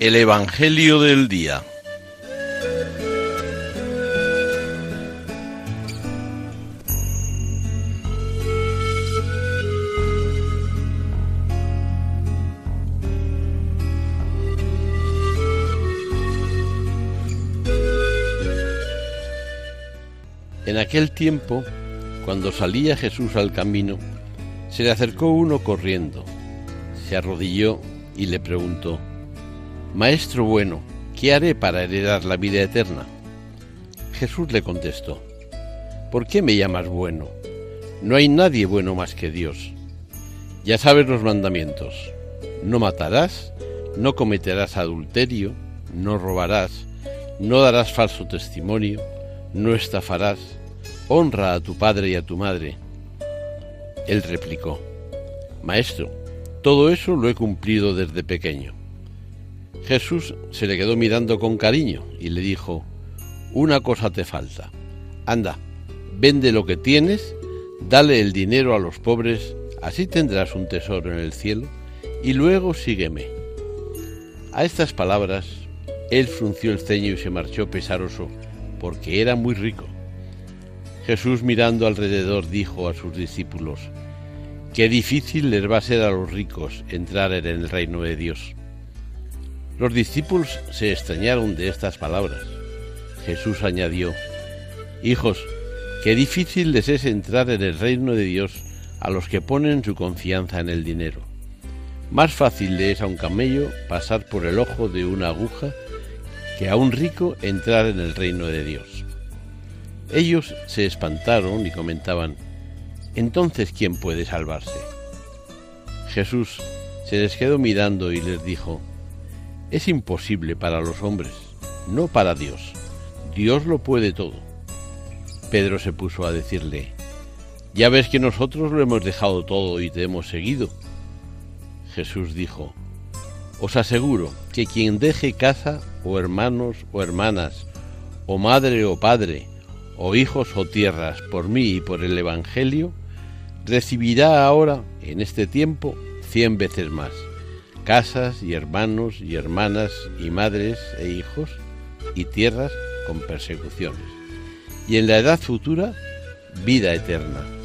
El Evangelio del Día. En aquel tiempo, cuando salía Jesús al camino, se le acercó uno corriendo, se arrodilló y le preguntó, Maestro bueno, ¿qué haré para heredar la vida eterna? Jesús le contestó, ¿por qué me llamas bueno? No hay nadie bueno más que Dios. Ya sabes los mandamientos. No matarás, no cometerás adulterio, no robarás, no darás falso testimonio, no estafarás, honra a tu padre y a tu madre. Él replicó, Maestro, todo eso lo he cumplido desde pequeño. Jesús se le quedó mirando con cariño y le dijo, Una cosa te falta. Anda, vende lo que tienes, dale el dinero a los pobres, así tendrás un tesoro en el cielo, y luego sígueme. A estas palabras, él frunció el ceño y se marchó pesaroso, porque era muy rico. Jesús mirando alrededor dijo a sus discípulos, Qué difícil les va a ser a los ricos entrar en el reino de Dios. Los discípulos se extrañaron de estas palabras. Jesús añadió, Hijos, qué difícil les es entrar en el reino de Dios a los que ponen su confianza en el dinero. Más fácil le es a un camello pasar por el ojo de una aguja que a un rico entrar en el reino de Dios. Ellos se espantaron y comentaban, entonces ¿quién puede salvarse? Jesús se les quedó mirando y les dijo, es imposible para los hombres, no para Dios. Dios lo puede todo. Pedro se puso a decirle, ya ves que nosotros lo hemos dejado todo y te hemos seguido. Jesús dijo, os aseguro que quien deje casa o hermanos o hermanas, o madre o padre, o hijos o tierras por mí y por el Evangelio, recibirá ahora, en este tiempo, cien veces más, casas y hermanos y hermanas y madres e hijos y tierras con persecuciones, y en la edad futura, vida eterna